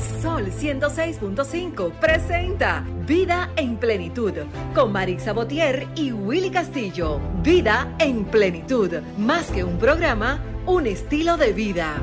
Sol 106.5 presenta Vida en Plenitud con Marisa Botier y Willy Castillo. Vida en Plenitud, más que un programa, un estilo de vida.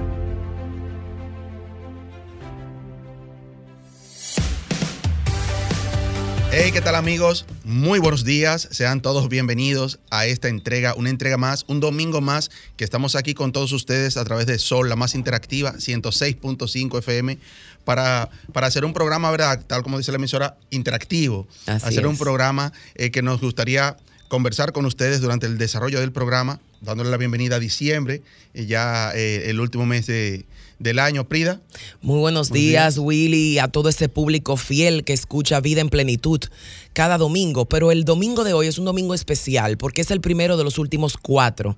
Hey, ¿qué tal amigos? Muy buenos días, sean todos bienvenidos a esta entrega, una entrega más, un domingo más que estamos aquí con todos ustedes a través de Sol, la más interactiva, 106.5 FM, para, para hacer un programa, ¿verdad? Tal como dice la emisora, interactivo. Así hacer un programa eh, que nos gustaría conversar con ustedes durante el desarrollo del programa, dándole la bienvenida a diciembre, eh, ya eh, el último mes de- del año. Prida, Muy buenos Buenos días, días. Willy, a todo ese público fiel que escucha Vida en Plenitud cada domingo. Pero el domingo de hoy es un domingo especial porque es el primero de los últimos cuatro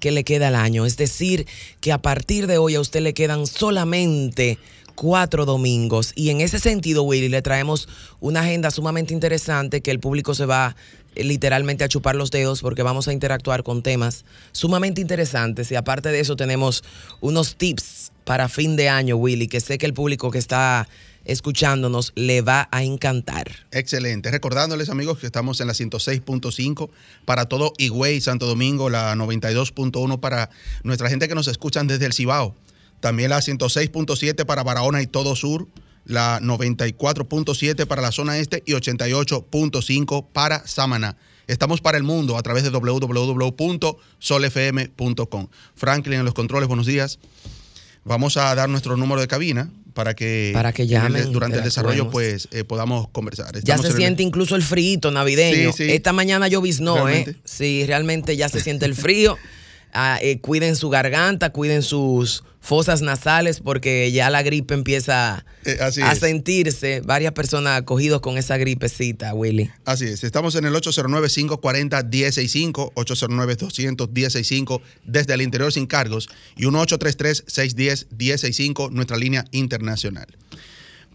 que le queda al año. Es decir, que a partir de hoy a usted le quedan solamente cuatro domingos. Y en ese sentido, Willy, le traemos una agenda sumamente interesante que el público se va eh, literalmente a chupar los dedos porque vamos a interactuar con temas sumamente interesantes. Y aparte de eso tenemos unos tips para fin de año, Willy, que sé que el público que está escuchándonos le va a encantar. Excelente. Recordándoles, amigos, que estamos en la 106.5 para todo Higüey, Santo Domingo, la 92.1 para nuestra gente que nos escuchan desde el Cibao. También la 106.7 para Barahona y todo sur, la 94.7 para la zona este y 88.5 para Samaná. Estamos para el mundo a través de www.solfm.com. Franklin en los controles, buenos días. Vamos a dar nuestro número de cabina para que, Para que el- llamen, durante el desarrollo pues eh, podamos conversar. Ya se el- siente incluso el frío navideño. Sí, sí. Esta mañana lloviznó, ¿eh? Sí, realmente ya se siente el frío. Ah, eh, cuiden su garganta, cuiden sus fosas nasales porque ya la gripe empieza Eh, a es. sentirse. Varias personas cogidos con esa gripecita, Willy. Así es, estamos en el 809-540-1065, 809-200-1065 desde el interior sin cargos y 1833-610-1065, nuestra línea internacional.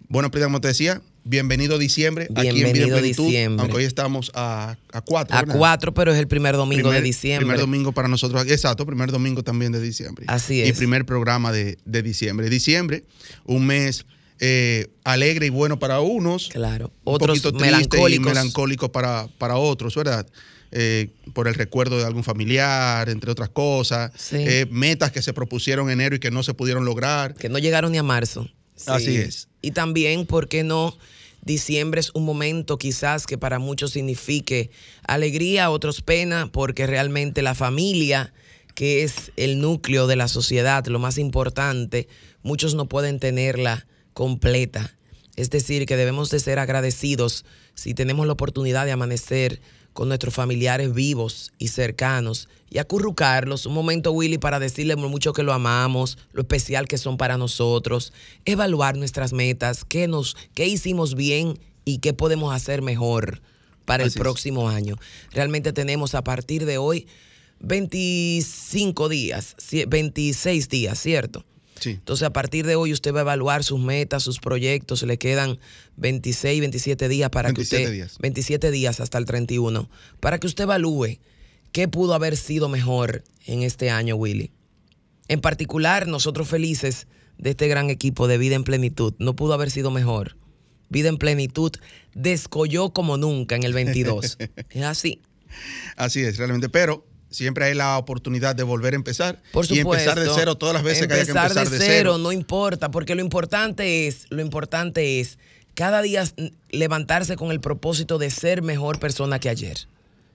Bueno, Prida, como te decía, bienvenido diciembre aquí en Plenitud, diciembre. aunque hoy estamos a, a cuatro. A ¿verdad? cuatro, pero es el primer domingo Primer- de diciembre. Primer domingo para nosotros, exacto, primer domingo también de diciembre. Así Y es. primer programa de, de diciembre. Diciembre, un mes eh, alegre y bueno para unos. Claro. un Otros poquito triste y melancólico para, para otros, ¿verdad? Eh, por el recuerdo de algún familiar, entre otras cosas. Sí. Eh, metas que se propusieron en enero y que no se pudieron lograr. que no llegaron ni a marzo. Así es. Y también, ¿por qué no? Diciembre es un momento quizás que para muchos signifique alegría, otros pena, porque realmente la familia, que es el núcleo de la sociedad, lo más importante, muchos no pueden tenerla completa. Es decir, que debemos de ser agradecidos si tenemos la oportunidad de amanecer con nuestros familiares vivos y cercanos y acurrucarlos. Un momento, Willy, para decirles lo mucho que lo amamos, lo especial que son para nosotros, evaluar nuestras metas, qué, nos, qué hicimos bien y qué podemos hacer mejor para Así el es. próximo año. Realmente tenemos a partir de hoy 25 días, cie- 26 días, ¿cierto? Sí. Entonces, a partir de hoy, usted va a evaluar sus metas, sus proyectos. Le quedan 26, 27 días para 27 que usted. días. 27 días hasta el 31. Para que usted evalúe qué pudo haber sido mejor en este año, Willy. En particular, nosotros felices de este gran equipo de Vida en Plenitud. No pudo haber sido mejor. Vida en Plenitud descolló como nunca en el 22. es así. Así es, realmente. Pero siempre hay la oportunidad de volver a empezar Por y supuesto. empezar de cero todas las veces que haya que empezar de, cero, cero. no importa, porque lo importante es, lo importante es cada día levantarse con el propósito de ser mejor persona que ayer.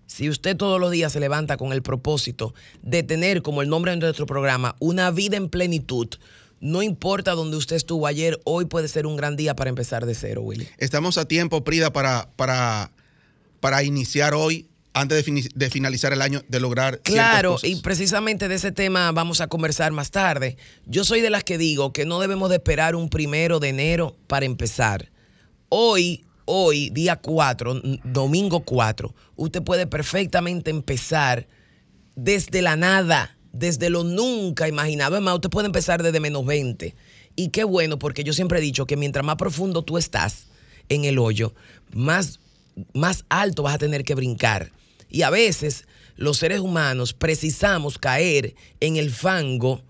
Si usted todos los días se levanta con el propósito de tener, como el nombre de nuestro programa, una vida en plenitud, no importa dónde usted estuvo ayer, hoy puede ser un gran día para empezar de cero, Willy. Estamos a tiempo, Prida, para, para, para iniciar hoy, antes de, finalizar el año, de lograr Claro, cosas. y precisamente de ese tema vamos a conversar más tarde. Yo soy de las que digo que no debemos de esperar un primero de enero para empezar. Hoy, hoy, día 4, n- domingo 4, usted puede perfectamente empezar desde la nada, desde lo nunca imaginado. Es más, usted puede empezar desde menos 20. Y qué bueno, porque yo siempre he dicho que mientras más profundo tú estás en el hoyo, más, más alto vas a tener que brincar. Y a veces los seres humanos precisamos caer en el fango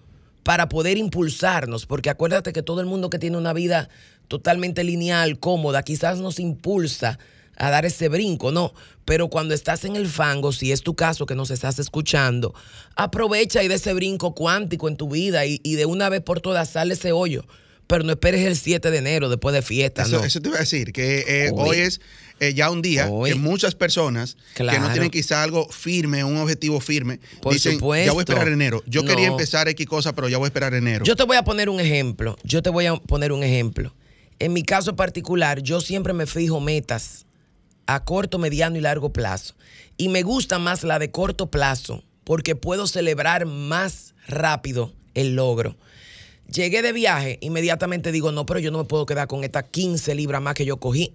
para poder impulsarnos, porque acuérdate que todo el mundo que tiene una vida totalmente lineal, cómoda, quizás nos impulsa a dar ese brinco, no. Pero cuando estás en el fango, si es tu caso que nos estás escuchando, aprovecha y de ese brinco cuántico en tu vida y, y de una vez por todas sale ese hoyo. Pero no esperes el 7 de enero después de fiesta, Eso, no. eso te iba a decir, que eh, Hoy. hoy es eh, ya un día Hoy. que muchas personas que no tienen quizá algo firme, un objetivo firme, Por dicen, ya supuesto. voy a esperar enero. Yo quería empezar X cosa, pero ya voy a esperar enero. Yo te voy a poner un ejemplo. Yo te voy a poner un ejemplo. En mi caso particular, yo siempre me fijo metas a corto, mediano y largo plazo. Y me gusta más la de corto plazo porque puedo celebrar más rápido el logro. Llegué de viaje, inmediatamente digo, no, pero yo no me puedo quedar con estas 15 libras más que yo cogí.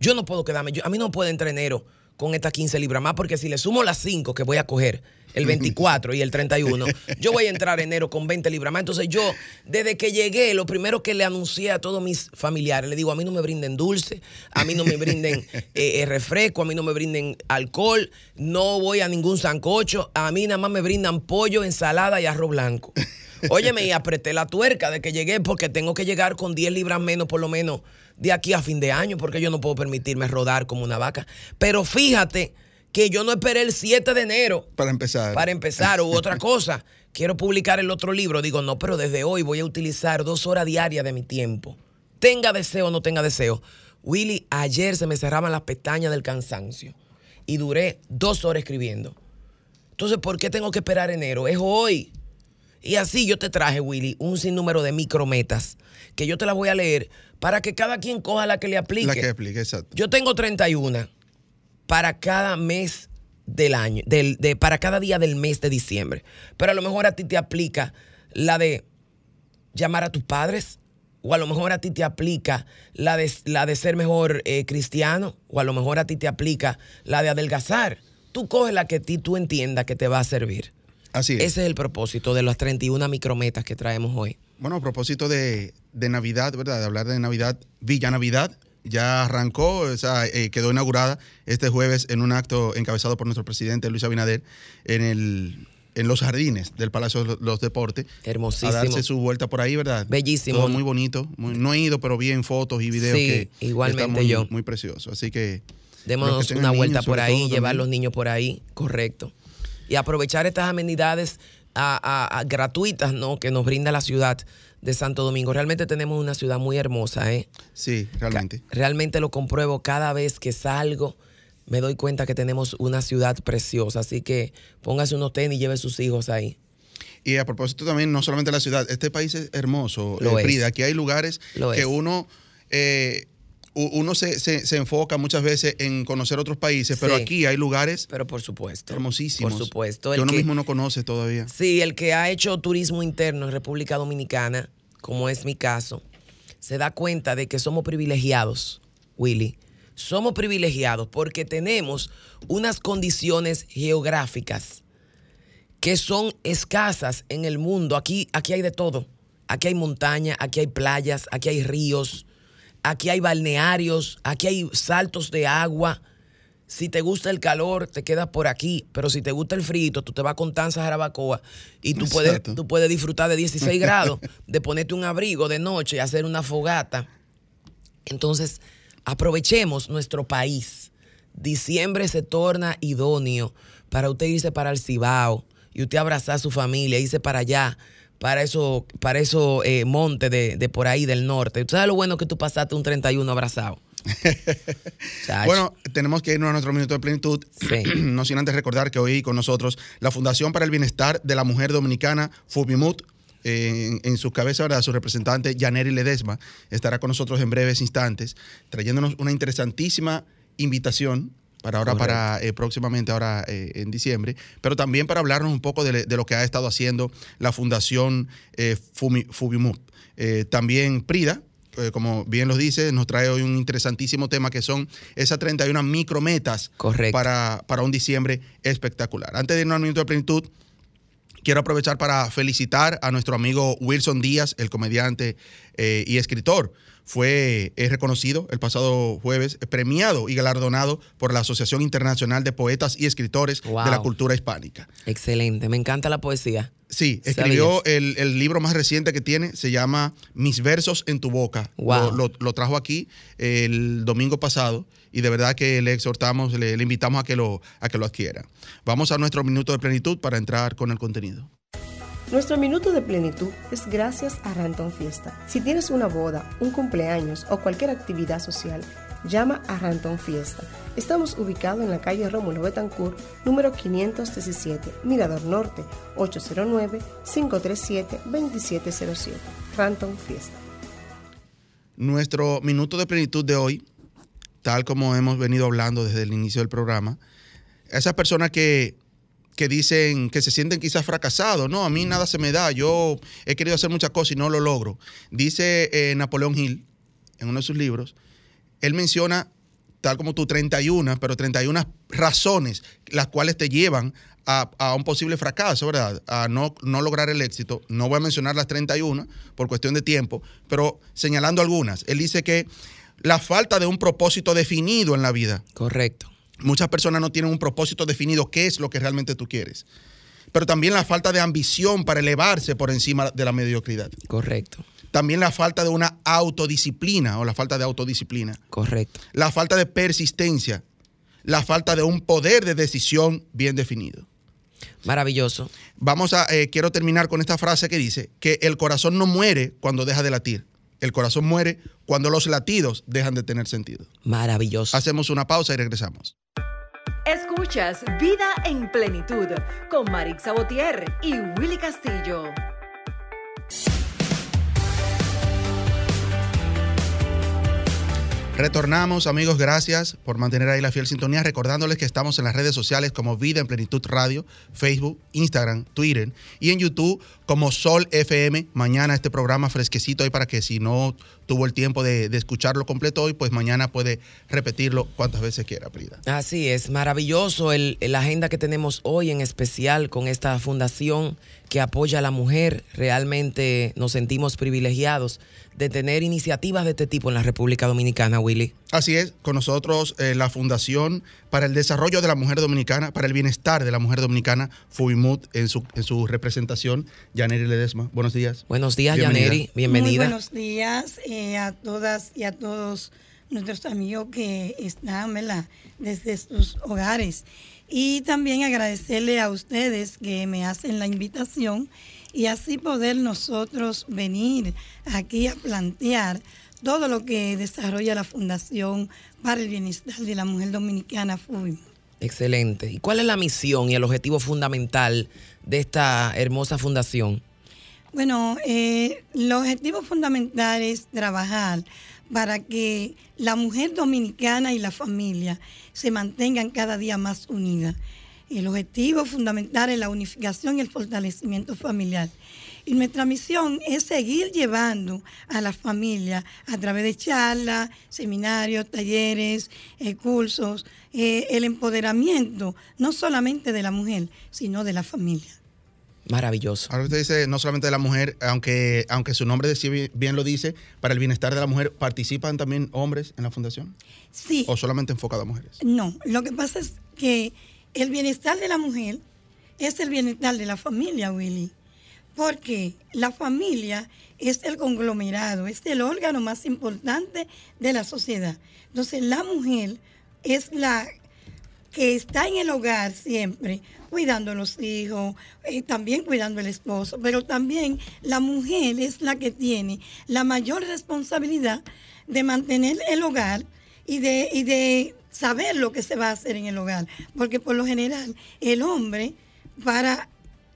Yo no puedo quedarme, yo- a mí no puedo entrar enero con estas 15 libras más, porque si le sumo las 5 que voy a coger, el 24 y el 31, yo voy a entrar enero con 20 libras más. Entonces yo, desde que llegué, lo primero que le anuncié a todos mis familiares, le digo, a mí no me brinden dulce, a mí no me brinden eh, eh, refresco, a mí no me brinden alcohol, no voy a ningún sancocho, a mí nada más me brindan pollo, ensalada y arroz blanco. Óyeme, y apreté la tuerca de que llegué porque tengo que llegar con 10 libras menos por lo menos de aquí a fin de año porque yo no puedo permitirme rodar como una vaca. Pero fíjate que yo no esperé el 7 de enero para empezar. para empezar u otra cosa. Quiero publicar el otro libro. Digo, no, pero desde hoy voy a utilizar dos horas diarias de mi tiempo. Tenga deseo o no tenga deseo. Willy, ayer se me cerraban las pestañas del cansancio y duré dos horas escribiendo. Entonces, ¿por qué tengo que esperar enero? Es hoy. Y así yo te traje, Willy, un sinnúmero de micrometas que yo te las voy a leer para que cada quien coja la que le aplique. La que explique, exacto. Yo tengo 31 para cada mes del año, del, de, para cada día del mes de diciembre. Pero a lo mejor a ti te aplica la de llamar a tus padres, o a lo mejor a ti te aplica la de, la de ser mejor eh, cristiano, o a lo mejor a ti te aplica la de adelgazar. Tú coges la que a ti tú entiendas que te va a servir. Así es. Ese es el propósito de las 31 micrometas que traemos hoy. Bueno, a propósito de, de Navidad, ¿verdad? De hablar de Navidad, Villa Navidad ya arrancó, o sea, eh, quedó inaugurada este jueves en un acto encabezado por nuestro presidente Luis Abinader en el en los jardines del Palacio de los Deportes. Hermosísimo. A darse su vuelta por ahí, ¿verdad? Bellísimo. Todo muy bonito. Muy- no he ido, pero vi en fotos y videos Sí, que igualmente está muy, yo. muy precioso. Así que Démonos una vuelta por ahí, llevar también. los niños por ahí, correcto. Y aprovechar estas amenidades a- gratuitas ¿no? que nos brinda la ciudad de Santo Domingo. Realmente tenemos una ciudad muy hermosa, ¿eh? Sí, realmente. Realmente lo compruebo cada vez que salgo. Me doy cuenta que tenemos una ciudad preciosa. Así que póngase unos tenis y lleve sus hijos ahí. Y a propósito también, no solamente la ciudad, este país es hermoso, Lo eh, es. Frida. Aquí hay lugares Lo que es. uno, eh, uno se, se- se enfoca muchas veces en conocer otros países, pero Sí. aquí hay lugares Pero por supuesto. hermosísimos Por supuesto. que El uno que- mismo no conoce todavía. Sí, el que ha hecho turismo interno en República Dominicana, como es mi caso, se da cuenta de que somos privilegiados, Willy. Somos privilegiados porque tenemos unas condiciones geográficas que son escasas en el mundo. Aquí, aquí hay de todo. Aquí hay montaña, aquí hay playas, aquí hay ríos, aquí hay balnearios, aquí hay saltos de agua. Si te gusta el calor, te quedas por aquí. Pero si te gusta el frío, tú te vas con Tanza Jarabacoa y tú puedes, tú puedes disfrutar de 16 grados, de ponerte un abrigo de noche y hacer una fogata. Entonces, aprovechemos nuestro país. Diciembre se torna idóneo para usted irse para el Cibao y usted abrazar a su familia, irse para allá, para eso, para eso eh, monte de, de por ahí del norte. ¿Tú sabes lo bueno que tú pasaste un 31 abrazado? Bueno, tenemos que irnos a nuestro minuto de plenitud. Sí. no sin antes recordar que hoy con nosotros la Fundación para el Bienestar de la Mujer Dominicana, FUBIMUT, en, en su cabeza, ¿verdad? su representante, Yaneri Ledesma, estará con nosotros en breves instantes, trayéndonos una interesantísima invitación para ahora, Correcto. para eh, próximamente, ahora eh, en diciembre, pero también para hablarnos un poco de, de lo que ha estado haciendo la Fundación eh, FUBIMUT. Eh, también Prida, como bien los dice, nos trae hoy un interesantísimo tema que son esas 31 micrometas Correcto. para, para un diciembre espectacular. Antes de irnos al minuto de plenitud, quiero aprovechar para felicitar a nuestro amigo Wilson Díaz, el comediante y escritor. Fue eh, reconocido el pasado jueves, eh, premiado y galardonado por la Asociación Internacional de Poetas y Escritores de la. Cultura Hispánica. Excelente, me encanta la poesía. Sí, escribió el, el libro más reciente que tiene, se llama Mis versos en tu boca. Wow. Lo, lo- lo trajo aquí el domingo pasado y de verdad que le exhortamos, le, le invitamos a que, lo, a que lo adquiera. Vamos a nuestro minuto de plenitud para entrar con el contenido. Nuestro minuto de plenitud es gracias a Ranton Fiesta. Si tienes una boda, un cumpleaños o cualquier actividad social, llama a Ranton Fiesta. Estamos ubicados en la calle Rómulo Betancourt, número 517, Mirador Norte, 809-537-2707. Ranton Fiesta. Nuestro minuto de plenitud de hoy, tal como hemos venido hablando desde el inicio del programa, esas personas que, que dicen que se sienten quizás fracasados, no, a mí nada se me da, yo he querido hacer muchas cosas y no lo logro. Dice eh, Napoleón Hill en uno de sus libros, él menciona, tal como tú, 31, pero 31 razones las cuales te llevan a, a un posible fracaso, ¿verdad? A no, no lograr el éxito. No voy a mencionar las 31 por cuestión de tiempo, pero señalando algunas. Él dice que la falta de un propósito definido en la vida. Correcto. Muchas personas no tienen un propósito definido, qué es lo que realmente tú quieres. Pero también la falta de ambición para elevarse por encima de la mediocridad. Correcto. También la falta de una autodisciplina o la falta de autodisciplina. Correcto. La falta de persistencia. La falta de un poder de decisión bien definido. Maravilloso. Vamos a, eh, quiero terminar con esta frase que dice que el corazón no muere cuando deja de latir. El corazón muere cuando los latidos dejan de tener sentido. Maravilloso. Hacemos una pausa y regresamos. Escuchas Vida en Plenitud con Marix Sabotier y Willy Castillo. Retornamos, amigos, gracias por mantener ahí la fiel sintonía, recordándoles que estamos en las redes sociales como Vida en Plenitud Radio, Facebook, Instagram, Twitter y en YouTube como Sol FM. Mañana este programa fresquecito ahí para que si no tuvo el tiempo de, escucharlo completo hoy, pues mañana puede repetirlo cuantas veces quiera, Prida. Así es, maravilloso el, la agenda que tenemos hoy en especial con esta fundación que apoya a la mujer. Realmente nos sentimos privilegiados de tener iniciativas de este tipo en la República Dominicana, Willy. Así es, con nosotros eh, la Fundación para el Desarrollo de la Mujer Dominicana, para el Bienestar de la Mujer Dominicana, FUBIMUD, en su, en su representación, Yaneri Ledesma. Buenos días. Buenos días, Bienvenida. Yaneri. Bienvenida. Muy buenos días eh, a todas y a todos nuestros amigos que están ¿verdad? desde sus hogares. Y también agradecerle a ustedes que me hacen la invitación y así poder nosotros venir aquí a plantear todo lo que desarrolla la Fundación para el Bienestar de la Mujer Dominicana, FUBIM. Excelente. ¿Y cuál es la misión y el objetivo fundamental de esta hermosa fundación? Bueno, eh, el objetivo fundamental es trabajar para que la mujer dominicana y la familia se mantengan cada día más unidas. El objetivo fundamental es la unificación y el fortalecimiento familiar. Y nuestra misión es seguir llevando a la familia a través de charlas, seminarios, talleres, eh, cursos, eh, el empoderamiento no solamente de la mujer, sino de la familia. Maravilloso. Ahora usted dice no solamente de la mujer, aunque, aunque su nombre de sí bien- bien lo dice, para el bienestar de la mujer, ¿participan también hombres en la fundación? Sí. ¿O solamente enfocado a mujeres? No, lo que pasa es que el bienestar de la mujer es el bienestar de la familia, Willy. Porque la familia es el conglomerado, es el órgano más importante de la sociedad. Entonces la mujer es la que está en el hogar siempre, cuidando a los hijos, eh, también cuidando al esposo, pero también la mujer es la que tiene la mayor responsabilidad de mantener el hogar y de, y de saber lo que se va a hacer en el hogar, porque por lo general el hombre para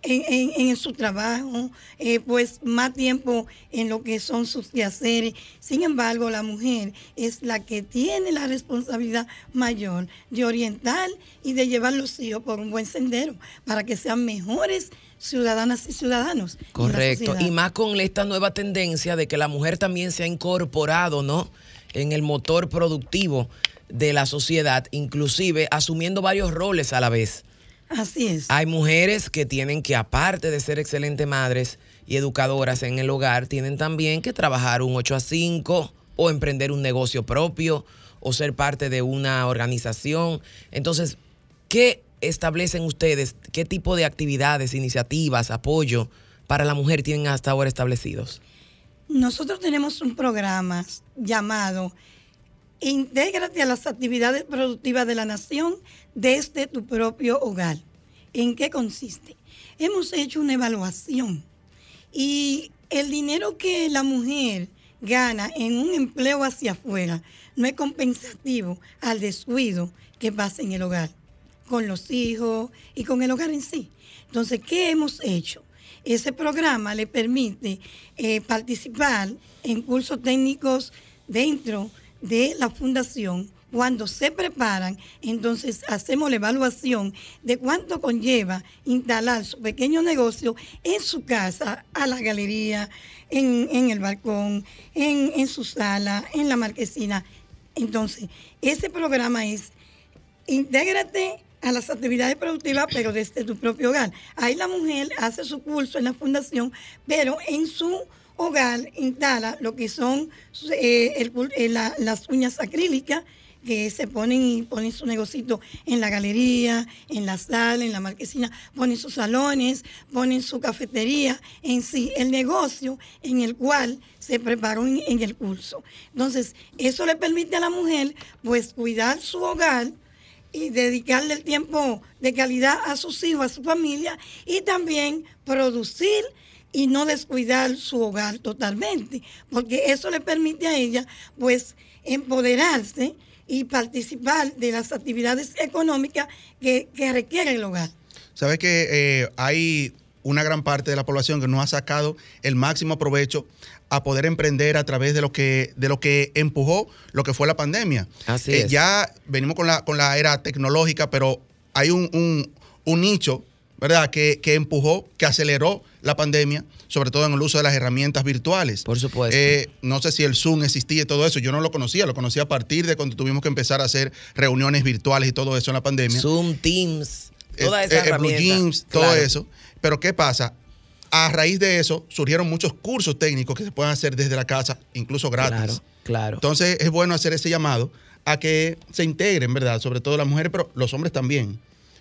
en, en- en su trabajo, eh, pues más tiempo en lo que son sus quehaceres. Sin embargo, la mujer es la que tiene la responsabilidad mayor de orientar y de llevar los hijos por un buen sendero para que sean mejores ciudadanas y ciudadanos. Correcto. Y más con esta nueva tendencia de que la mujer también se ha incorporado, ¿no? En el motor productivo de la sociedad, inclusive asumiendo varios roles a la vez. Así es. Hay mujeres que tienen que, aparte de ser excelentes madres, y educadoras en el hogar tienen también que trabajar un 8 a 5 o emprender un negocio propio o ser parte de una organización. Entonces, ¿qué establecen ustedes? ¿Qué tipo de actividades, iniciativas, apoyo para la mujer tienen hasta ahora establecidos? Nosotros tenemos un programa llamado Intégrate a las actividades productivas de la nación desde tu propio hogar. ¿En qué consiste? Hemos hecho una evaluación y el dinero que la mujer gana en un empleo hacia afuera no es compensativo al descuido que pasa en el hogar, con los hijos y con el hogar en sí. Entonces, ¿qué hemos hecho? Ese programa le permite eh, participar en cursos técnicos dentro de la fundación. Cuando se preparan, entonces hacemos la evaluación de cuánto conlleva instalar su pequeño negocio en su casa, a la galería, en, el balcón, en, en su sala, en la marquesina. Entonces, ese programa es Intégrate a las actividades productivas, pero desde tu propio hogar. Ahí la mujer hace su curso en la fundación, pero en su hogar instala lo que son eh, las uñas acrílicas que se ponen y ponen su negocito en la galería, en la sala, en la marquesina, ponen sus salones, ponen su cafetería, en sí, el negocio en el cual se preparó en, en el curso. Entonces, eso le permite a la mujer pues cuidar su hogar, y dedicarle el tiempo de calidad a sus hijos, a su familia y también producir y no descuidar su hogar totalmente, porque eso le permite a ella pues empoderarse y participar de las actividades económicas que, requiere el hogar. Sabes que eh, hay una gran parte de la población que no ha sacado el máximo provecho a poder emprender a través de lo que, de lo que empujó lo que fue la pandemia. Así eh, Ya venimos con la, con la era tecnológica, pero hay un, nicho, ¿verdad?, que, empujó, que aceleró la pandemia, sobre todo en el uso de las herramientas virtuales. Por supuesto. Eh, no sé si el Zoom existía y todo eso, yo no lo conocía, lo conocía a partir de cuando tuvimos que empezar a hacer reuniones virtuales y todo eso en la pandemia. Zoom, Teams, todas esas herramientas. todo eso. Pero ¿qué pasa? a raíz de eso surgieron muchos cursos técnicos que se pueden hacer desde la casa, incluso gratis. Claro, claro. Entonces es bueno hacer ese llamado a que se integren, ¿verdad? Sobre todo las mujeres, pero los hombres también.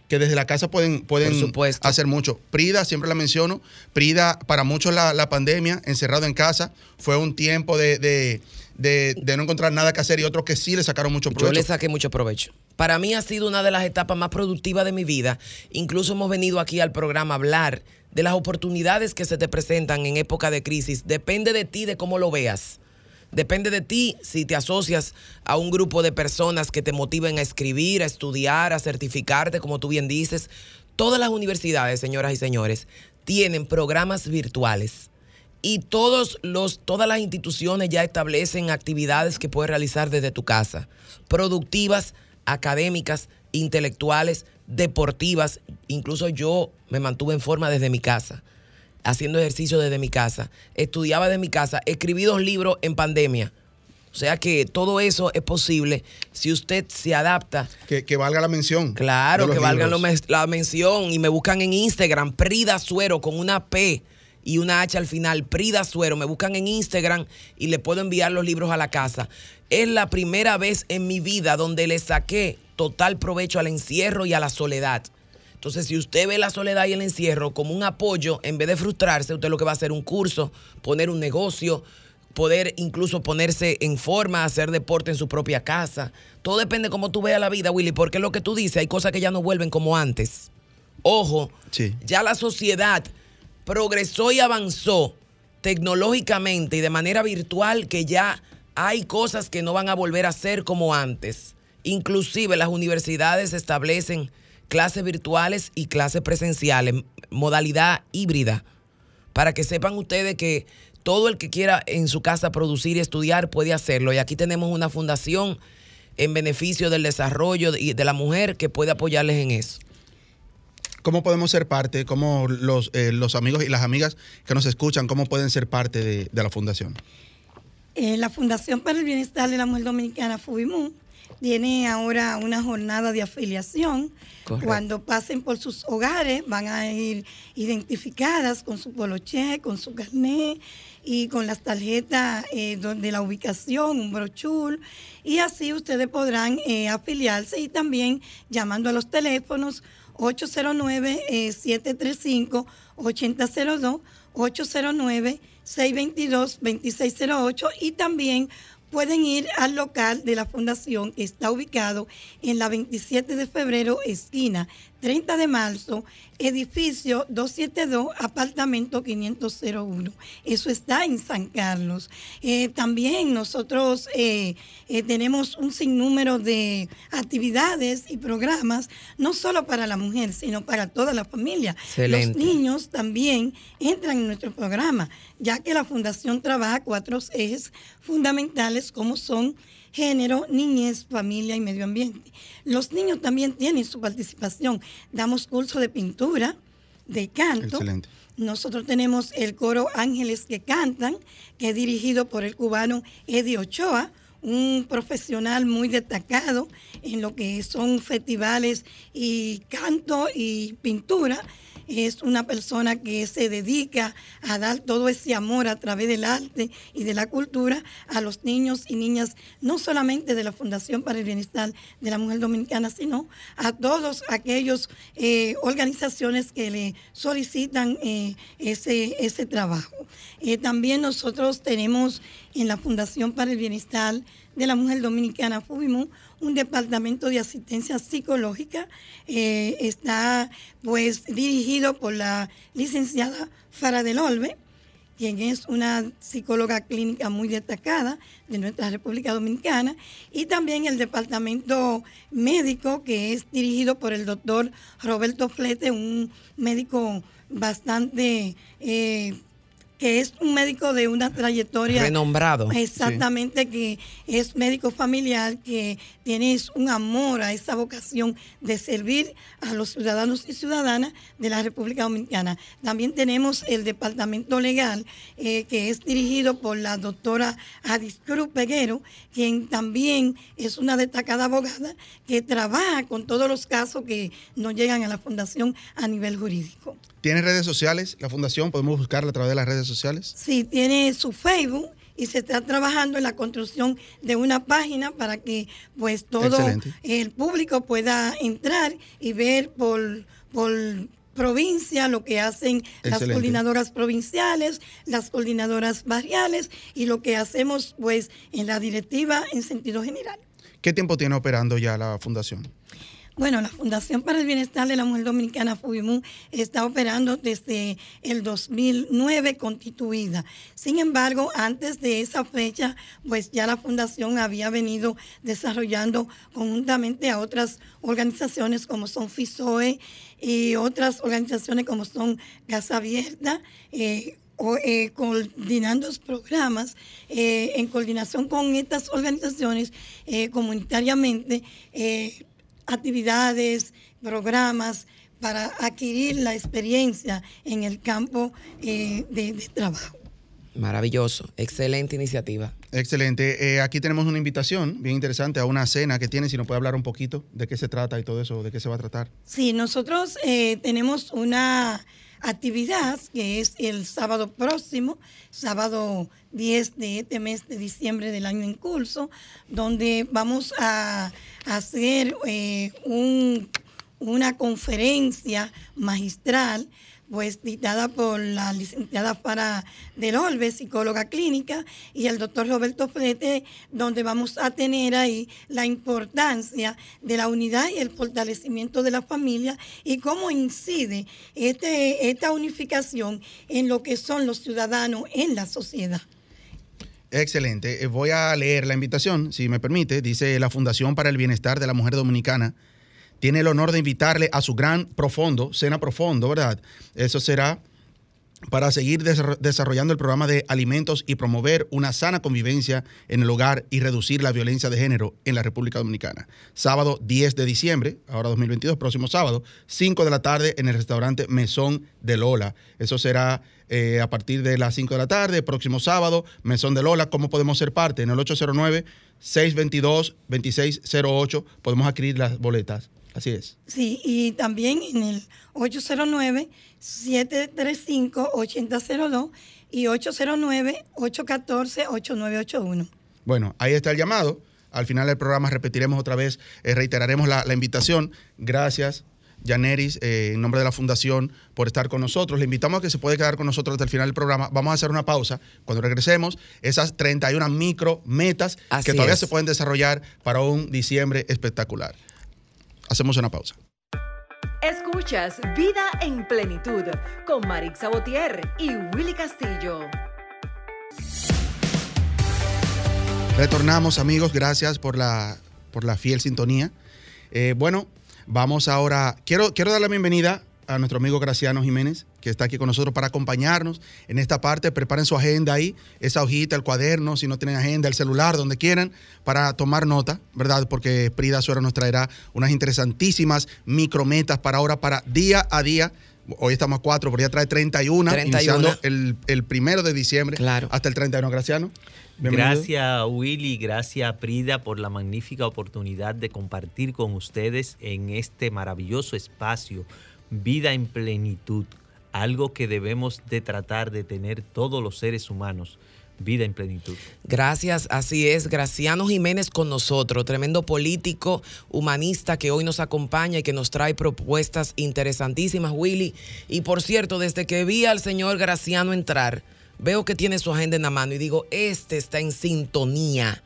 Que desde la casa pueden, pueden hacer mucho. Prida, siempre la menciono. Prida, para muchos la, pandemia, encerrado en casa, fue un tiempo de, no encontrar nada que hacer y otros que sí le sacaron mucho provecho. Yo le saqué mucho provecho. Para mí ha sido una de las etapas más productivas de mi vida. Incluso hemos venido aquí al programa a hablar de las oportunidades que se te presentan en época de crisis. Depende de ti, de cómo lo veas. Depende de ti si te asocias a un grupo de personas que te motiven a escribir, a estudiar, a certificarte, como tú bien dices. Todas las universidades, señoras y señores, tienen programas virtuales. Y todos los, todas las instituciones ya establecen actividades que puedes realizar desde tu casa, productivas, académicas, intelectuales, deportivas. Incluso yo me mantuve en forma desde mi casa, haciendo ejercicio desde mi casa, estudiaba desde mi casa, escribí dos libros en pandemia. O sea que todo eso es posible si usted se adapta. Que, valga la mención. Claro, que valga la mención. Y me buscan en Instagram, Prida Suero, con una P y una H al final, Prida Suero. Me buscan en Instagram y le puedo enviar los libros a la casa. Es la primera vez en mi vida donde le saqué total provecho al encierro y a la soledad. Entonces, si usted ve la soledad y el encierro como un apoyo, en vez de frustrarse, usted lo que va a hacer un curso, poner un negocio, poder incluso ponerse en forma, hacer deporte en su propia casa. Todo depende de cómo tú veas la vida, Willy, porque es lo que tú dices, hay cosas que ya no vuelven como antes. Ojo, ya la sociedad progresó y avanzó tecnológicamente y de manera virtual que ya hay cosas que no van a volver a ser como antes. Inclusive las universidades establecen clases virtuales y clases presenciales, modalidad híbrida, para que sepan ustedes que todo el que quiera en su casa producir y estudiar puede hacerlo. Y aquí tenemos una fundación en beneficio del desarrollo de la mujer que puede apoyarles en eso. ¿Cómo podemos ser parte? ¿Cómo los, eh, los amigos y las amigas que nos escuchan, cómo pueden ser parte de, la fundación? Eh, la Fundación para el Bienestar de la Mujer Dominicana, FUBIMU, tiene ahora una jornada de afiliación. Correcto. Cuando pasen por sus hogares van a ir identificadas con su poloche, con su carnet y con las tarjetas eh, de la ubicación, un brochure, y así ustedes podrán eh, afiliarse y también llamando a los teléfonos 809-735-8002, 809-622-2608 y también pueden ir al local de la fundación que está ubicado en la 27 de febrero, esquina 30 de marzo, edificio 272, apartamento 501. Eso está en San Carlos. Eh, también nosotros eh, eh, tenemos un sinnúmero de actividades y programas, no solo para la mujer, sino para toda la familia. Excelente. Los niños también entran en nuestro programa, ya que la Fundación trabaja cuatro ejes fundamentales como son género, niñez, familia y medio ambiente. Los niños también tienen su participación. Damos curso de pintura, de canto. Excelente. Nosotros tenemos el coro Ángeles que Cantan, que es dirigido por el cubano Eddie Ochoa, un profesional muy destacado en lo que son festivales y canto y pintura es una persona que se dedica a dar todo ese amor a través del arte y de la cultura a los niños y niñas, no solamente de la Fundación para el Bienestar de la Mujer Dominicana, sino a todos aquellos eh, organizaciones que le solicitan eh, ese, ese trabajo. Eh, también nosotros tenemos en la Fundación para el Bienestar de la Mujer Dominicana, FUBIMU, un departamento de asistencia psicológica. Eh, está pues dirigido por la licenciada Fara del Olve, quien es una psicóloga clínica muy destacada de nuestra República Dominicana, y también el departamento médico que es dirigido por el doctor Roberto Flete, un médico bastante eh, que es un médico de una trayectoria renombrado. Exactamente, que es médico familiar, que tiene un amor a esa vocación de servir a los ciudadanos y ciudadanas de la República Dominicana. También tenemos el departamento legal, eh, que es dirigido por la doctora Adis Cruz Peguero, quien también es una destacada abogada que trabaja con todos los casos que nos llegan a la fundación a nivel jurídico. ¿Tiene redes sociales la fundación? ¿Podemos buscarla a través de las redes sociales? Sí, tiene su Facebook y se está trabajando en la construcción de una página para que pues todo Excelente. el público pueda entrar y ver por, por provincia lo que hacen las coordinadoras provinciales, las coordinadoras barriales y lo que hacemos pues en la directiva en sentido general. ¿Qué tiempo tiene operando ya la fundación? Bueno, la Fundación para el Bienestar de la Mujer Dominicana, FUBIMU, está operando desde el 2009 constituida. Sin embargo, antes de esa fecha, pues ya la Fundación había venido desarrollando conjuntamente a otras organizaciones como son FISOE y otras organizaciones como son Casa Abierta, eh, o, eh, coordinando programas eh, en coordinación con estas organizaciones comunitariamente, actividades, programas para adquirir la experiencia en el campo eh, de, de trabajo. Maravilloso, excelente iniciativa. Excelente. Eh, aquí tenemos una invitación bien interesante a una cena que tiene. Si nos puede hablar un poquito de qué se trata y todo eso, de qué se va a tratar. Sí, nosotros eh, tenemos una actividad que es el sábado próximo, sábado 10 de este mes de diciembre del año en curso, donde vamos a hacer eh, un- una conferencia magistral pues dictada por la licenciada Fara del Olve, psicóloga clínica, y el doctor Roberto Flete, donde vamos a tener ahí la importancia de la unidad y el fortalecimiento de la familia y cómo incide este, esta unificación en lo que son los ciudadanos en la sociedad. Excelente. Eh, Voy a leer la invitación, si me permite. Dice la Fundación para el Bienestar de la Mujer Dominicana. Tiene el honor de invitarle a su gran profundo, cena profundo, ¿verdad? Eso será para seguir desarro- desarrollando el programa de alimentos y promover una sana convivencia en el hogar y reducir la violencia de género en la República Dominicana. Sábado 10 de diciembre, ahora 2022, próximo sábado, 5 de la tarde en el restaurante Mesón de Lola. Eso será eh, a partir de las 5 de la tarde, próximo sábado, Mesón de Lola. ¿Cómo podemos ser parte? En el 809-622-2608 podemos adquirir las boletas. Así es. Sí, y también en el 809-735-8002 y 809-814-8981. Bueno, ahí está el llamado. Al final del programa repetiremos otra vez, eh, reiteraremos la, la invitación. Gracias Yaneris, eh, en nombre de la Fundación, por estar con nosotros. Le invitamos a que se puede quedar con nosotros hasta el final del programa. Vamos a hacer una pausa. Cuando regresemos, esas 31 micro metas que todavía se pueden desarrollar para un diciembre espectacular. Hacemos una pausa. Escuchas Vida en Plenitud con Marix Sabotier y Willy Castillo. Retornamos amigos, gracias por la, por la fiel sintonía. Eh, bueno, Vamos ahora, quiero, quiero dar la bienvenida a nuestro amigo Graciano Jiménez, que está aquí con nosotros para acompañarnos en esta parte. Preparen su agenda ahí, esa hojita, el cuaderno, si no tienen agenda, el celular, donde quieran, para tomar nota, ¿verdad? Porque Prida Suero nos traerá unas interesantísimas micrometas para ahora, para día a día. Hoy estamos a cuatro, pero ya trae 31, 31. iniciando el, el, primero de diciembre claro. hasta el 31. Graciano. Bienvenido. Gracias Willy, gracias Prida por la magnífica oportunidad de compartir con ustedes en este maravilloso espacio Vida en Plenitud, algo que debemos de tratar de tener todos los seres humanos. Vida en plenitud. Gracias, así es. Graciano Jiménez con nosotros, tremendo político, humanista que hoy nos acompaña y que nos trae propuestas interesantísimas, Willy. Y por cierto, desde que vi al señor Graciano entrar, veo que tiene su agenda en la mano y digo, este está en sintonía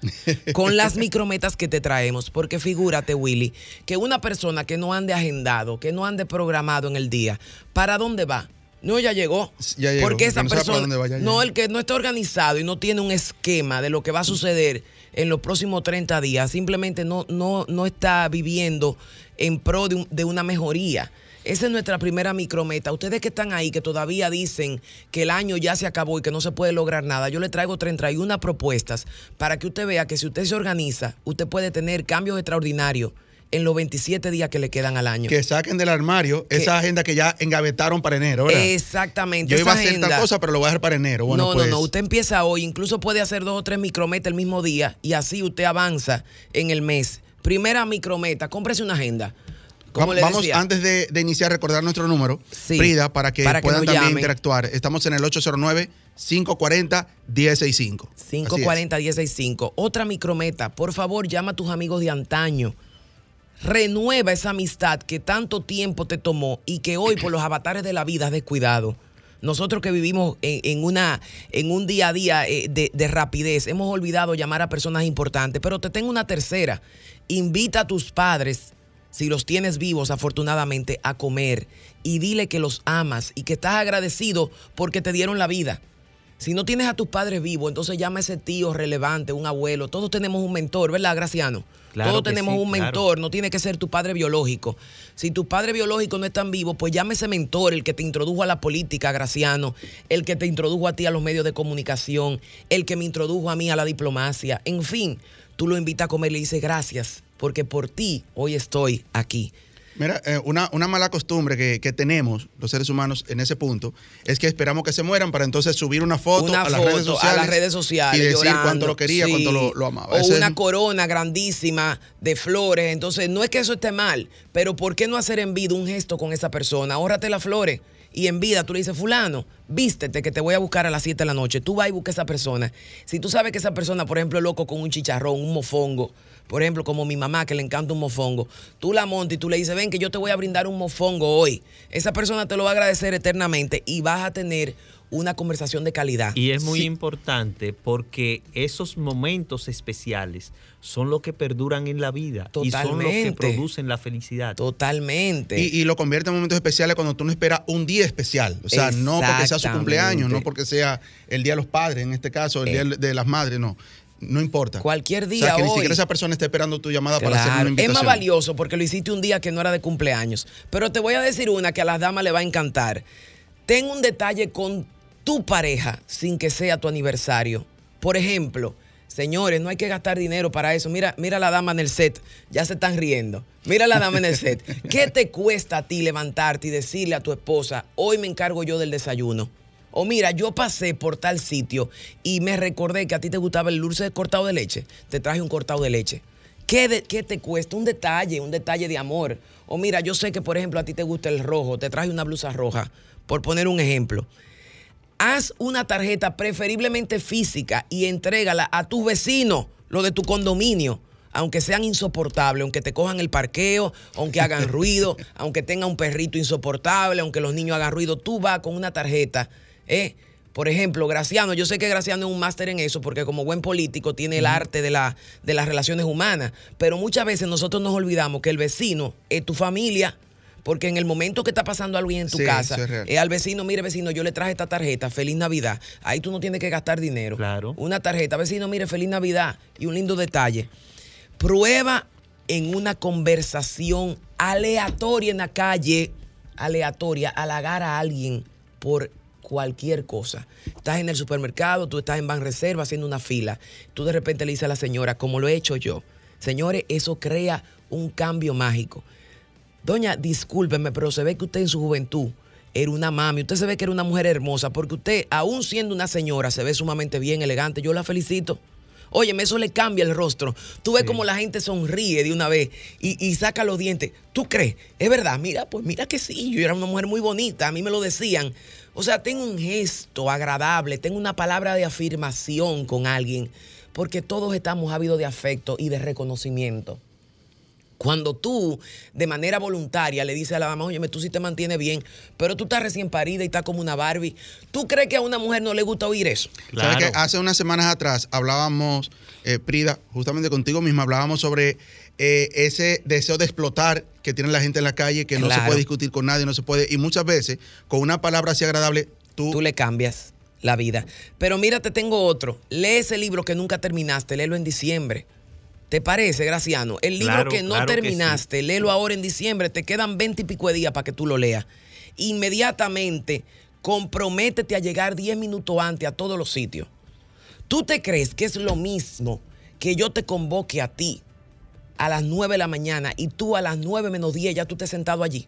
con las micrometas que te traemos. Porque figúrate, Willy, que una persona que no ande agendado, que no ande programado en el día, ¿para dónde va? No, ya llegó. Ya llegó porque esa no persona, va, no, el que no está organizado y no tiene un esquema de lo que va a suceder en los próximos 30 días, simplemente no, no, no está viviendo en pro de, un, de una mejoría. Esa es nuestra primera micrometa. Ustedes que están ahí, que todavía dicen que el año ya se acabó y que no se puede lograr nada, yo le traigo 31 propuestas para que usted vea que si usted se organiza, usted puede tener cambios extraordinarios en los 27 días que le quedan al año. Que saquen del armario que, esa agenda que ya engavetaron para enero, ¿verdad? Exactamente. Yo iba a hacer agenda, tal cosa, pero lo voy a dejar para enero. Bueno, no, pues, no, no. Usted empieza hoy, incluso puede hacer dos o tres micrometas el mismo día y así usted avanza en el mes. Primera micrometa, cómprese una agenda. Vamos, vamos antes de, de, iniciar, recordar nuestro número, sí, Frida, para que, para que puedan también llamen. interactuar. Estamos en el 809-540-1065. 540-1065. Otra micrometa, por favor, llama a tus amigos de antaño. Renueva esa amistad que tanto tiempo te tomó y que hoy por los avatares de la vida has descuidado. Nosotros que vivimos en, en, una, en un día a día eh, de, de rapidez, hemos olvidado llamar a personas importantes. Pero te tengo una tercera. Invita a tus padres si los tienes vivos, afortunadamente, a comer y dile que los amas y que estás agradecido porque te dieron la vida. Si no tienes a tus padres vivos, entonces llama a ese tío relevante, un abuelo. Todos tenemos un mentor, ¿verdad, Graciano? Claro Todos tenemos sí, un mentor, claro. no tiene que ser tu padre biológico. Si tu padre biológico no están vivos, pues llame a ese mentor, el que te introdujo a la política, Graciano, el que te introdujo a ti a los medios de comunicación, el que me introdujo a mí a la diplomacia. En fin, tú lo invitas a comer y le dices gracias, porque por ti hoy estoy aquí. Mira, eh, una, una, mala costumbre que, que, tenemos los seres humanos en ese punto es que esperamos que se mueran para entonces subir una foto, una a, las foto redes sociales, a las redes sociales y decir llorando, cuánto lo quería, sí. cuánto lo, lo amaba. O Ese una es... corona grandísima de flores. Entonces, no es que eso esté mal, pero ¿por qué no hacer en vida un gesto con esa persona? Ahórrate las flores y en vida tú le dices, fulano, vístete que te voy a buscar a las 7 de la noche. Tú vas y buscas a esa persona. Si tú sabes que esa persona, por ejemplo, es loco con un chicharrón, un mofongo, por ejemplo, como mi mamá que le encanta un mofongo, tú la montas y tú le dices, ven que yo te voy a brindar un mofongo hoy. Esa persona te lo va a agradecer eternamente y vas a tener una conversación de calidad. Y es muy sí. importante porque esos momentos especiales son los que perduran en la vida Totalmente. y son los que producen la felicidad. Totalmente. Y, y, lo convierte en momentos especiales cuando tú no esperas un día especial. O sea, no porque sea su cumpleaños, no porque sea el Día de los Padres, en este caso, el eh. Día de las Madres, no. No importa. Cualquier día. O sea, que hoy, ni siquiera esa persona está esperando tu llamada claro, para hacer una invitación. Es más valioso porque lo hiciste un día que no era de cumpleaños. Pero te voy a decir una que a las damas le va a encantar. Ten un detalle con tu pareja sin que sea tu aniversario. Por ejemplo, señores, no hay que gastar dinero para eso. Mira, mira la dama en el set, ya se están riendo. Mira la dama en el set. ¿Qué te cuesta a ti levantarte y decirle a tu esposa, hoy me encargo yo del desayuno? O mira, yo pasé por tal sitio y me recordé que a ti te gustaba el dulce cortado de leche. Te traje un cortado de leche. ¿Qué, de- qué te cuesta? Un detalle, un detalle de amor. O mira, yo sé que, por ejemplo, a ti te gusta el rojo. Te traje una blusa roja, por poner un ejemplo. Haz una tarjeta preferiblemente física y entrégala a tus vecinos, lo de tu condominio, aunque sean insoportables, aunque te cojan el parqueo, aunque hagan ruido, aunque tenga un perrito insoportable, aunque los niños hagan ruido, tú vas con una tarjeta, ¿eh? Por ejemplo, Graciano, yo sé que Graciano es un máster en eso porque como buen político tiene el arte de, la, de las relaciones humanas, pero muchas veces nosotros nos olvidamos que el vecino es tu familia, porque en el momento que está pasando algo en tu Sí, casa, es eh, al vecino, mire vecino, yo le traje esta tarjeta, feliz Navidad. Ahí tú no tienes que gastar dinero. Claro. Una tarjeta, vecino, mire, feliz Navidad. Y un lindo detalle. Prueba en una conversación aleatoria en la calle, aleatoria, halagar a alguien por cualquier cosa. Estás en el supermercado, tú estás en Banreserva haciendo una fila. Tú de repente le dices a la señora, como lo he hecho yo. Señores, eso crea un cambio mágico. Doña, discúlpeme, pero se ve que usted en su juventud era una mami. Usted se ve que era una mujer hermosa, porque usted, aún siendo una señora, se ve sumamente bien, elegante. Yo la felicito. Óyeme, eso le cambia el rostro. Tú ves Sí. como la gente sonríe de una vez y, y saca los dientes. ¿Tú crees? Es verdad. Mira, pues mira que sí. Yo era una mujer muy bonita. A mí me lo decían. O sea, tengo un gesto agradable, tengo una palabra de afirmación con alguien, porque todos estamos ávidos de afecto y de reconocimiento. Cuando tú, de manera voluntaria, le dices a la mamá, oye, tú sí te mantienes bien, pero tú estás recién parida y estás como una Barbie, ¿tú crees que a una mujer no le gusta oír eso? ¿Sabes Claro. que hace unas semanas atrás hablábamos, eh, Prida, justamente contigo misma, hablábamos sobre eh, ese deseo de explotar que tiene la gente en la calle, que no se puede discutir con nadie, no se puede, y muchas veces con una palabra así agradable, tú, Tú le cambias la vida. Pero mira, te tengo otro. Lee ese libro que nunca terminaste, léelo en diciembre. ¿Te parece, Graciano? El libro Claro, que no claro que terminaste, léelo ahora en diciembre, te quedan 20 y pico de días para que tú lo leas. Inmediatamente, comprométete a llegar 10 minutos antes a todos los sitios. ¿Tú te crees que es lo mismo que yo te convoque a ti a las 9 de la mañana y tú a las 9 menos 10 ya tú estés sentado allí?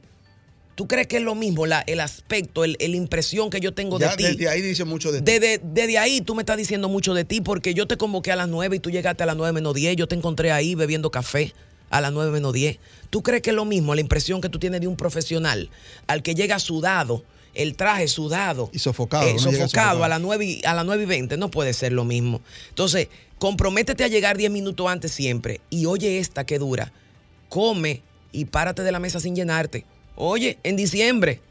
¿Tú crees que es lo mismo la- el aspecto, el, el impresión que yo tengo ya de ti? desde ahí dice mucho de ti. Desde, desde ahí tú me estás diciendo mucho de ti porque yo te convoqué a las 9 y tú llegaste a las 9 menos 10. Yo te encontré ahí bebiendo café a las 9 menos 10. ¿Tú crees que es lo mismo la impresión que tú tienes de un profesional al que llega sudado, el traje sudado? Y sofocado, eh, sofocado sofocado. a las 9 y, a las 9 y 20. No puede ser lo mismo. Entonces, comprométete a llegar 10 minutos antes siempre. Y oye esta que dura. Come y párate de la mesa sin llenarte. Oye, en diciembre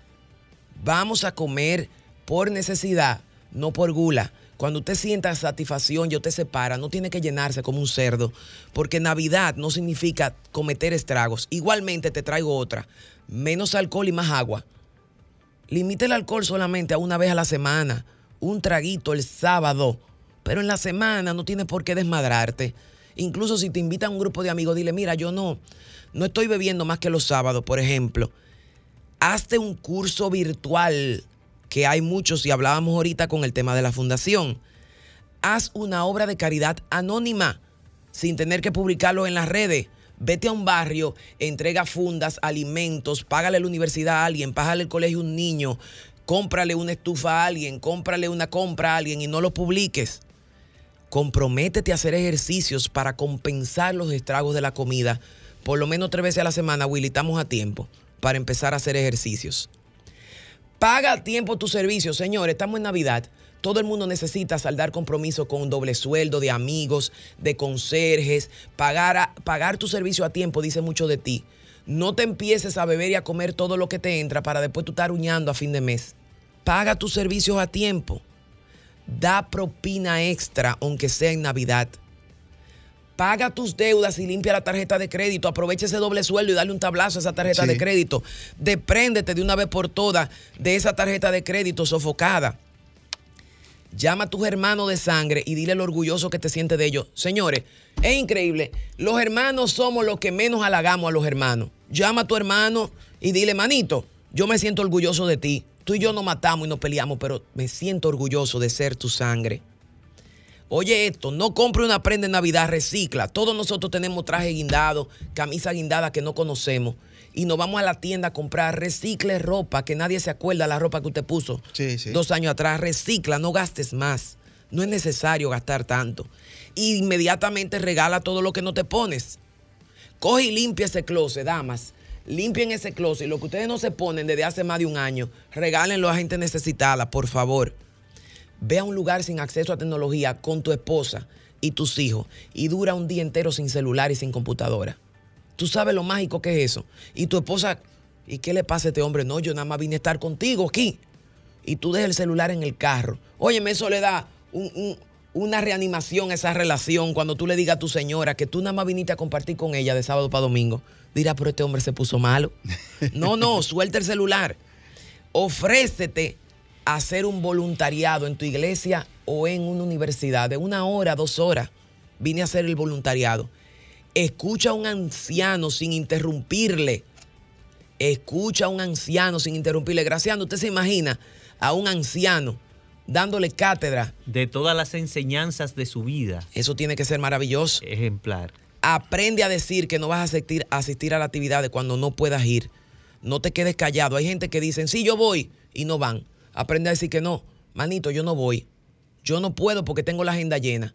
vamos a comer por necesidad, no por gula. Cuando usted sienta satisfacción y usted se para, no tiene que llenarse como un cerdo, porque Navidad no significa cometer estragos. Igualmente te traigo otra, menos alcohol y más agua. Limite el alcohol solamente a una vez a la semana, un traguito el sábado, pero en la semana no tienes por qué desmadrarte. Incluso si te invitan a un grupo de amigos, dile, mira, yo no, no estoy bebiendo más que los sábados, por ejemplo hazte un curso virtual, que hay muchos y hablábamos ahorita con el tema de la fundación. Haz una obra de caridad anónima, sin tener que publicarlo en las redes. Vete a un barrio, entrega fundas, alimentos, págale la universidad a alguien, págale el colegio a un niño, cómprale una estufa a alguien, cómprale una compra a alguien y no lo publiques. Comprométete a hacer ejercicios para compensar los estragos de la comida. Por lo menos tres veces a la semana, Willy, estamos a tiempo para empezar a hacer ejercicios. Paga a tiempo tu servicio, señores. Estamos en Navidad. Todo el mundo necesita saldar compromiso con doble sueldo de amigos, de conserjes. Pagar, a- pagar tu servicio a tiempo dice mucho de ti. No te empieces a beber y a comer todo lo que te entra para después tú estar uñando a fin de mes. Paga tus servicios a tiempo. Da propina extra, aunque sea en Navidad. Paga tus deudas y limpia la tarjeta de crédito. Aprovecha ese doble sueldo y dale un tablazo a esa tarjeta Sí. de crédito. Depréndete de una vez por todas de esa tarjeta de crédito sofocada. Llama a tus hermanos de sangre y dile lo orgulloso que te sientes de ellos. Señores, es increíble. Los hermanos somos los que menos halagamos a los hermanos. Llama a tu hermano y dile, manito, yo me siento orgulloso de ti. Tú y yo nos matamos y nos peleamos, pero me siento orgulloso de ser tu sangre. Oye esto, no compre una prenda en Navidad, recicla. Todos nosotros tenemos traje guindado, camisa guindada que no conocemos. Y nos vamos a la tienda a comprar, recicle ropa, que nadie se acuerda de la ropa que usted puso Sí, sí. dos años atrás. Recicla, no gastes más. No es necesario gastar tanto. Y inmediatamente regala todo lo que no te pones. Coge y limpia ese closet, damas. Limpien ese closet. Lo que ustedes no se ponen desde hace más de un año, regálenlo a gente necesitada, por favor. Ve a un lugar sin acceso a tecnología con tu esposa y tus hijos y dura un día entero sin celular y sin computadora. Tú sabes lo mágico que es eso. Y tu esposa, ¿y qué le pasa a este hombre? No, yo nada más vine a estar contigo aquí. Y tú dejas el celular en el carro. Óyeme, eso le da un- un- una reanimación a esa relación cuando tú le digas a tu señora que tú nada más viniste a compartir con ella de sábado para domingo. Dirá, pero este hombre se puso malo. No, no, suelta el celular. Ofrécete a hacer un voluntariado en tu iglesia o en una universidad de una hora, dos horas. Vine a hacer el voluntariado. Escucha a un anciano sin interrumpirle. Escucha a un anciano sin interrumpirle. Graciano, usted se imagina a un anciano dándole cátedra. De todas las enseñanzas de su vida. Eso tiene que ser maravilloso. Ejemplar. Aprende a decir que no vas a asistir, a la actividad de cuando no puedas ir. No te quedes callado. Hay gente que dicen, sí, yo voy y no van. Aprende a decir que no. Manito, yo no voy. Yo no puedo porque tengo la agenda llena.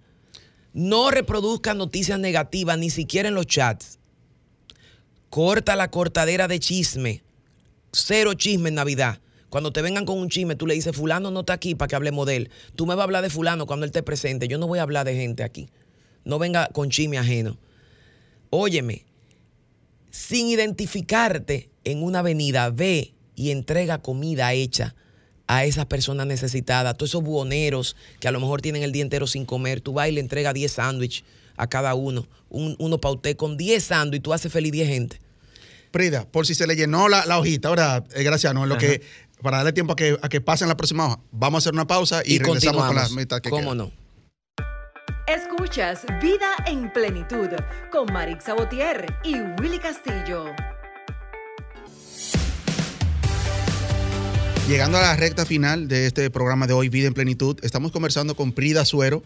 No reproduzcas noticias negativas ni siquiera en los chats. Corta la cortadera de chisme. Cero chisme en Navidad. Cuando te vengan con un chisme, tú le dices, fulano no está aquí para que hablemos de él. Tú me vas a hablar de fulano cuando él te presente. Yo no voy a hablar de gente aquí. No venga con chisme ajeno. Óyeme, sin identificarte en una avenida, ve y entrega comida hecha a esas personas necesitadas, todos esos buhoneros que a lo mejor tienen el día entero sin comer, tú vas y le entregas 10 sándwiches a cada uno, un- uno para usted, con 10 sándwiches tú haces feliz 10 gente. Prida, por si se le llenó la, la hojita, ahora, eh, Graciano, en lo que, para darle tiempo a que, a que pasen la próxima hoja, vamos a hacer una pausa y, Y, regresamos con las metas que ¿Cómo no? Escuchas Vida en Plenitud con Marix Sabotier y Willy Castillo. Llegando a la recta final de este programa de hoy, Vida en Plenitud, estamos conversando con Prida Suero,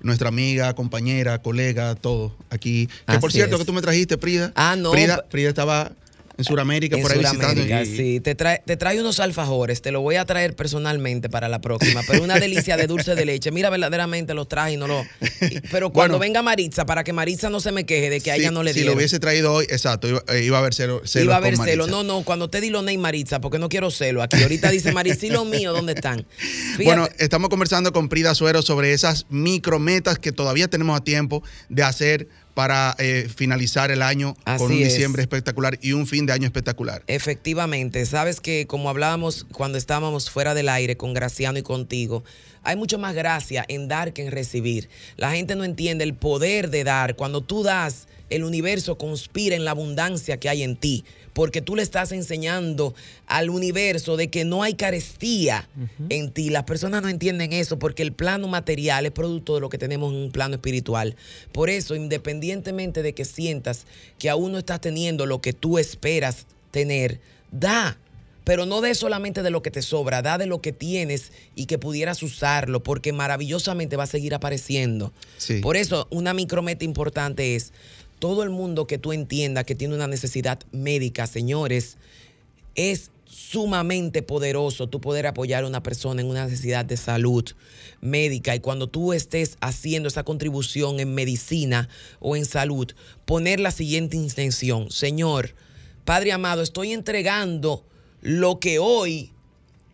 nuestra amiga, compañera, colega, todo aquí. Que por cierto, es. que tú me trajiste, Prida. Ah, no. Prida, Prida estaba en Sudamérica, En por ahí Sudamérica, visitando. sí. Te trae, te trae unos alfajores, te los voy a traer personalmente para la próxima, pero una delicia de dulce de leche. Mira, verdaderamente los traje y no lo... y- Pero cuando Bueno. venga Maritza, para que Maritza no se me queje de que a Si- ella no le Si dieron. lo hubiese traído hoy, exacto, iba, eh, iba a haber celo, Iba a haber celo. No, no, cuando te di lo Ney Maritza, porque no quiero celo aquí. Ahorita dice Maritza, ¿y lo mío dónde están? Fíjate, Bueno, estamos conversando con Prida Suero sobre esas micrometas que todavía tenemos a tiempo de hacer para eh, finalizar el año Así con un es. diciembre espectacular y un fin de año espectacular. Efectivamente, sabes que como hablábamos cuando estábamos fuera del aire con Graciano y contigo, hay mucho más gracia en dar que en recibir. La gente no entiende el poder de dar. Cuando tú das, el universo conspira en la abundancia que hay en ti, porque tú le estás enseñando al universo de que no hay carestía en ti. Las personas no entienden eso porque el plano material es producto de lo que tenemos en un plano espiritual. Por eso, independientemente de que sientas que aún no estás teniendo lo que tú esperas tener, da. Pero no de solamente de lo que te sobra, da de lo que tienes y que pudieras usarlo, porque maravillosamente va a seguir apareciendo. Sí. Por eso, una micrometa importante es todo el mundo que tú entiendas que tiene una necesidad médica, señores, es sumamente poderoso tú poder apoyar a una persona en una necesidad de salud médica. Y cuando tú estés haciendo esa contribución en medicina o en salud, poner la siguiente intención, Señor, Padre amado, estoy entregando lo que hoy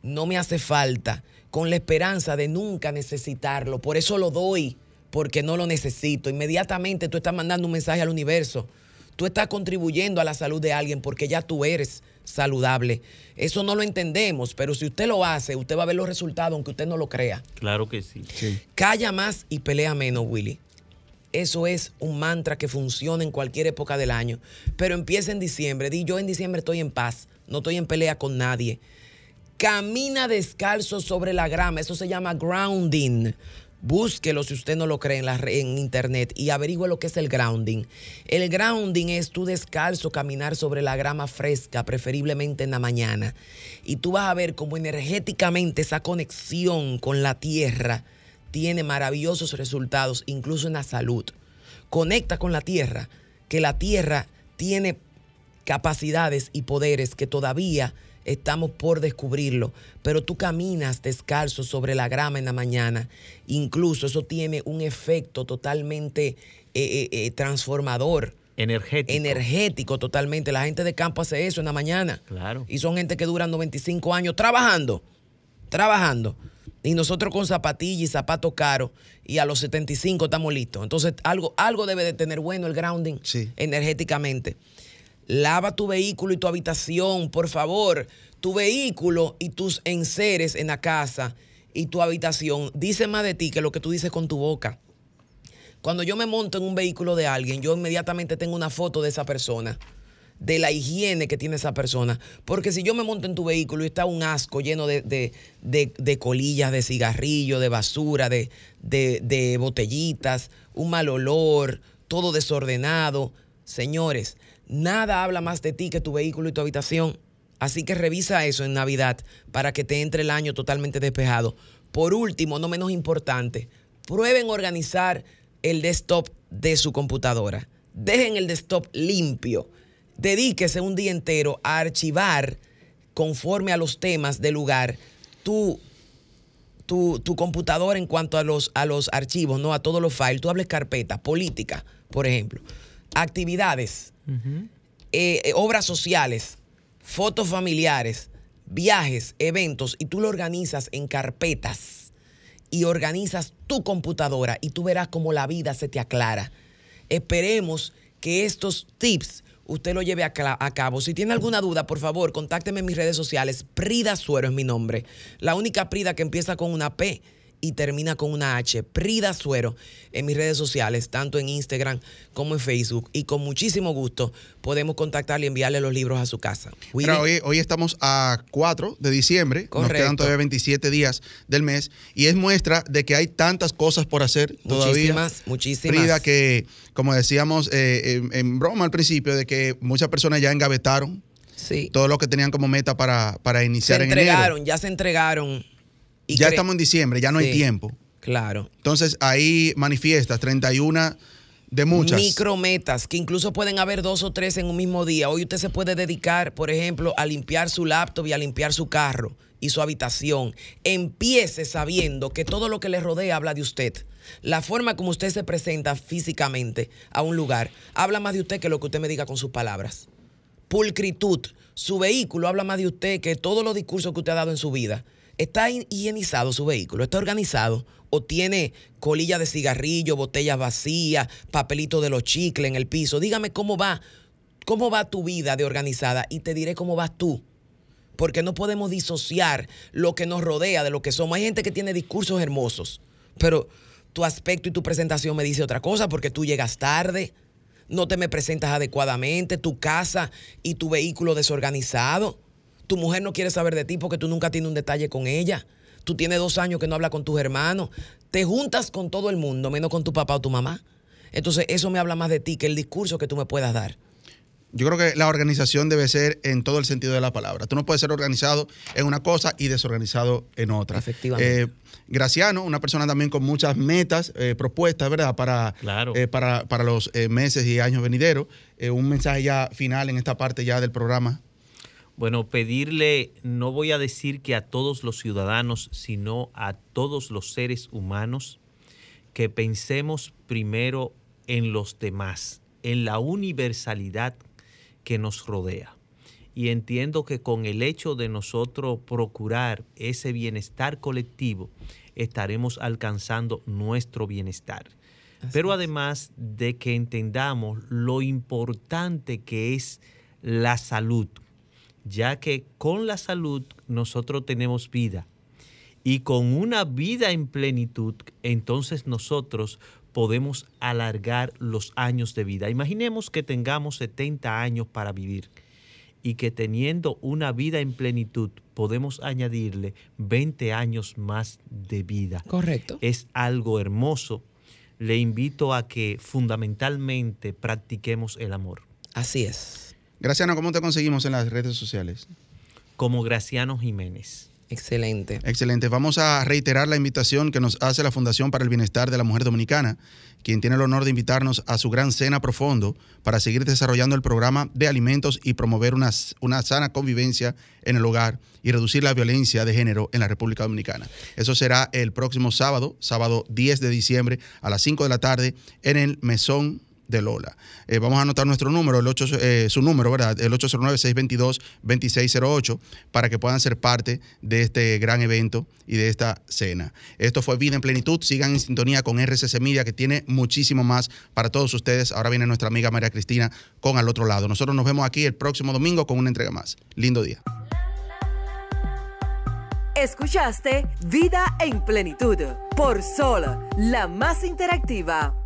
no me hace falta, con la esperanza de nunca necesitarlo. Por eso lo doy, porque no lo necesito. Inmediatamente tú estás mandando un mensaje al universo. Tú estás contribuyendo a la salud de alguien porque ya tú eres saludable. Eso no lo entendemos, pero si usted lo hace, usted va a ver los resultados aunque usted no lo crea. Claro que sí. Calla más y pelea menos, Willy. Eso es un mantra que funciona en cualquier época del año. Pero empieza en diciembre. Di, yo en diciembre estoy en paz. No estoy en pelea con nadie. Camina descalzo sobre la grama. Eso se llama grounding. Búsquelo si usted no lo cree en, la en internet y averigüe lo que es el grounding. El grounding es tú descalzo caminar sobre la grama fresca, preferiblemente en la mañana. Y tú vas a ver cómo energéticamente esa conexión con la tierra tiene maravillosos resultados, incluso en la salud. Conecta con la tierra, que la tierra tiene capacidades y poderes que todavía estamos por descubrirlo, pero tú caminas descalzo sobre la grama en la mañana, incluso eso tiene un efecto totalmente eh, eh, eh, transformador. Energético. Energético totalmente. La gente de campo hace eso en la mañana. Claro. Y son gente que duran 95 años trabajando, trabajando. Y nosotros con zapatillas y zapatos caros y a los 75 estamos listos. Entonces algo, algo debe de tener bueno el grounding Sí. energéticamente. Lava tu vehículo y tu habitación, por favor. Tu vehículo y tus enseres en la casa y tu habitación dice más de ti que lo que tú dices con tu boca. Cuando yo me monto en un vehículo de alguien, yo inmediatamente tengo una foto de esa persona, de la higiene que tiene esa persona. Porque si yo me monto en tu vehículo y está un asco lleno de, de- de- de colillas, de cigarrillo, de basura, de, de- de botellitas, un mal olor, todo desordenado. Señores, nada habla más de ti que tu vehículo y tu habitación. Así que revisa eso en Navidad para que te entre el año totalmente despejado. Por último, no menos importante, prueben organizar el desktop de su computadora. Dejen el desktop limpio. Dedíquese un día entero a archivar conforme a los temas del lugar tu, tu, tu computadora en cuanto a los, a los archivos, no a todos los files. Tú hables carpeta, política, por ejemplo, actividades, eh, eh, obras sociales, fotos familiares, viajes, eventos, y tú lo organizas en carpetas y organizas tu computadora y tú verás cómo la vida se te aclara. Esperemos que estos tips usted lo lleve a, cabo. Si tiene alguna duda, por favor, contácteme en mis redes sociales. Prida Suero es mi nombre. La única Prida que empieza con una P y termina con una H. Prida Suero en mis redes sociales, tanto en Instagram como en Facebook. Y con muchísimo gusto podemos contactarle y enviarle los libros a su casa. Hoy, hoy estamos a 4 de diciembre, nos Correcto. quedan todavía 27 días del mes y es muestra de que hay tantas cosas por hacer todavía. Muchísimas, muchísimas. Frida, que como decíamos eh, en, en broma al principio, de que muchas personas ya engavetaron Sí. todo lo que tenían como meta para, para Se iniciar en entregaron, enero. ya se entregaron. Y Ya estamos en diciembre, ya no hay tiempo. Claro. Entonces ahí manifiestas 31 de muchas. Micrometas, que incluso pueden haber dos o tres en un mismo día. Hoy usted se puede dedicar, por ejemplo, a limpiar su laptop y a limpiar su carro y su habitación. Empiece sabiendo que todo lo que le rodea habla de usted. La forma como usted se presenta físicamente a un lugar habla más de usted que lo que usted me diga con sus palabras. Pulcritud. Su vehículo habla más de usted que todos los discursos que usted ha dado en su vida. ¿Está hi- higienizado su vehículo? ¿Está organizado? ¿O tiene colilla de cigarrillo, botellas vacías, papelito de los chicles en el piso? Dígame cómo va, cómo va tu vida de organizada y te diré cómo vas tú. Porque no podemos disociar lo que nos rodea de lo que somos. Hay gente que tiene discursos hermosos, pero tu aspecto y tu presentación me dice otra cosa porque tú llegas tarde, no te me presentas adecuadamente, tu casa y tu vehículo desorganizado. Tu mujer no quiere saber de ti porque tú nunca tienes un detalle con ella. Tú tienes dos años que no hablas con tus hermanos. Te juntas con todo el mundo, menos con tu papá o tu mamá. Entonces, eso me habla más de ti que el discurso que tú me puedas dar. Yo creo que la organización debe ser en todo el sentido de la palabra. Tú no puedes ser organizado en una cosa y desorganizado en otra. Efectivamente. Eh, Graciano, una persona también con muchas metas, eh, propuestas, ¿verdad? Para, Claro. eh, para, para los eh, meses y años venideros. Eh, un mensaje ya final en esta parte ya del programa. Bueno, pedirle, no voy a decir que a todos los ciudadanos, sino a todos los seres humanos, que pensemos primero en los demás, en la universalidad que nos rodea. Y entiendo que con el hecho de nosotros procurar ese bienestar colectivo, estaremos alcanzando nuestro bienestar. Pero además de que entendamos lo importante que es la salud, ya que con la salud nosotros tenemos vida. Y con una vida en plenitud, entonces nosotros podemos alargar los años de vida. Imaginemos que tengamos 70 años para vivir y que teniendo una vida en plenitud podemos añadirle 20 años más de vida. Correcto. Es algo hermoso. Le invito a que fundamentalmente practiquemos el amor. Así es. Graciano, ¿cómo te conseguimos en las redes sociales? Como Graciano Jiménez. Excelente. Excelente. Vamos a reiterar la invitación que nos hace la Fundación para el Bienestar de la Mujer Dominicana, quien tiene el honor de invitarnos a su gran cena profundo para seguir desarrollando el programa de alimentos y promover una, una sana convivencia en el hogar y reducir la violencia de género en la República Dominicana. Eso será el próximo sábado, sábado 10 de diciembre a las 5 de la tarde en el Mesón de Lola. Eh, vamos a anotar nuestro número, el 8, eh, su número, ¿verdad? El 809-622-2608, para que puedan ser parte de este gran evento y de esta cena. Esto fue Vida en Plenitud. Sigan en sintonía con RCC Media, que tiene muchísimo más para todos ustedes. Ahora viene nuestra amiga María Cristina con al otro lado. Nosotros nos vemos aquí el próximo domingo con una entrega más. Lindo día. Escuchaste Vida en Plenitud por Sol, la más interactiva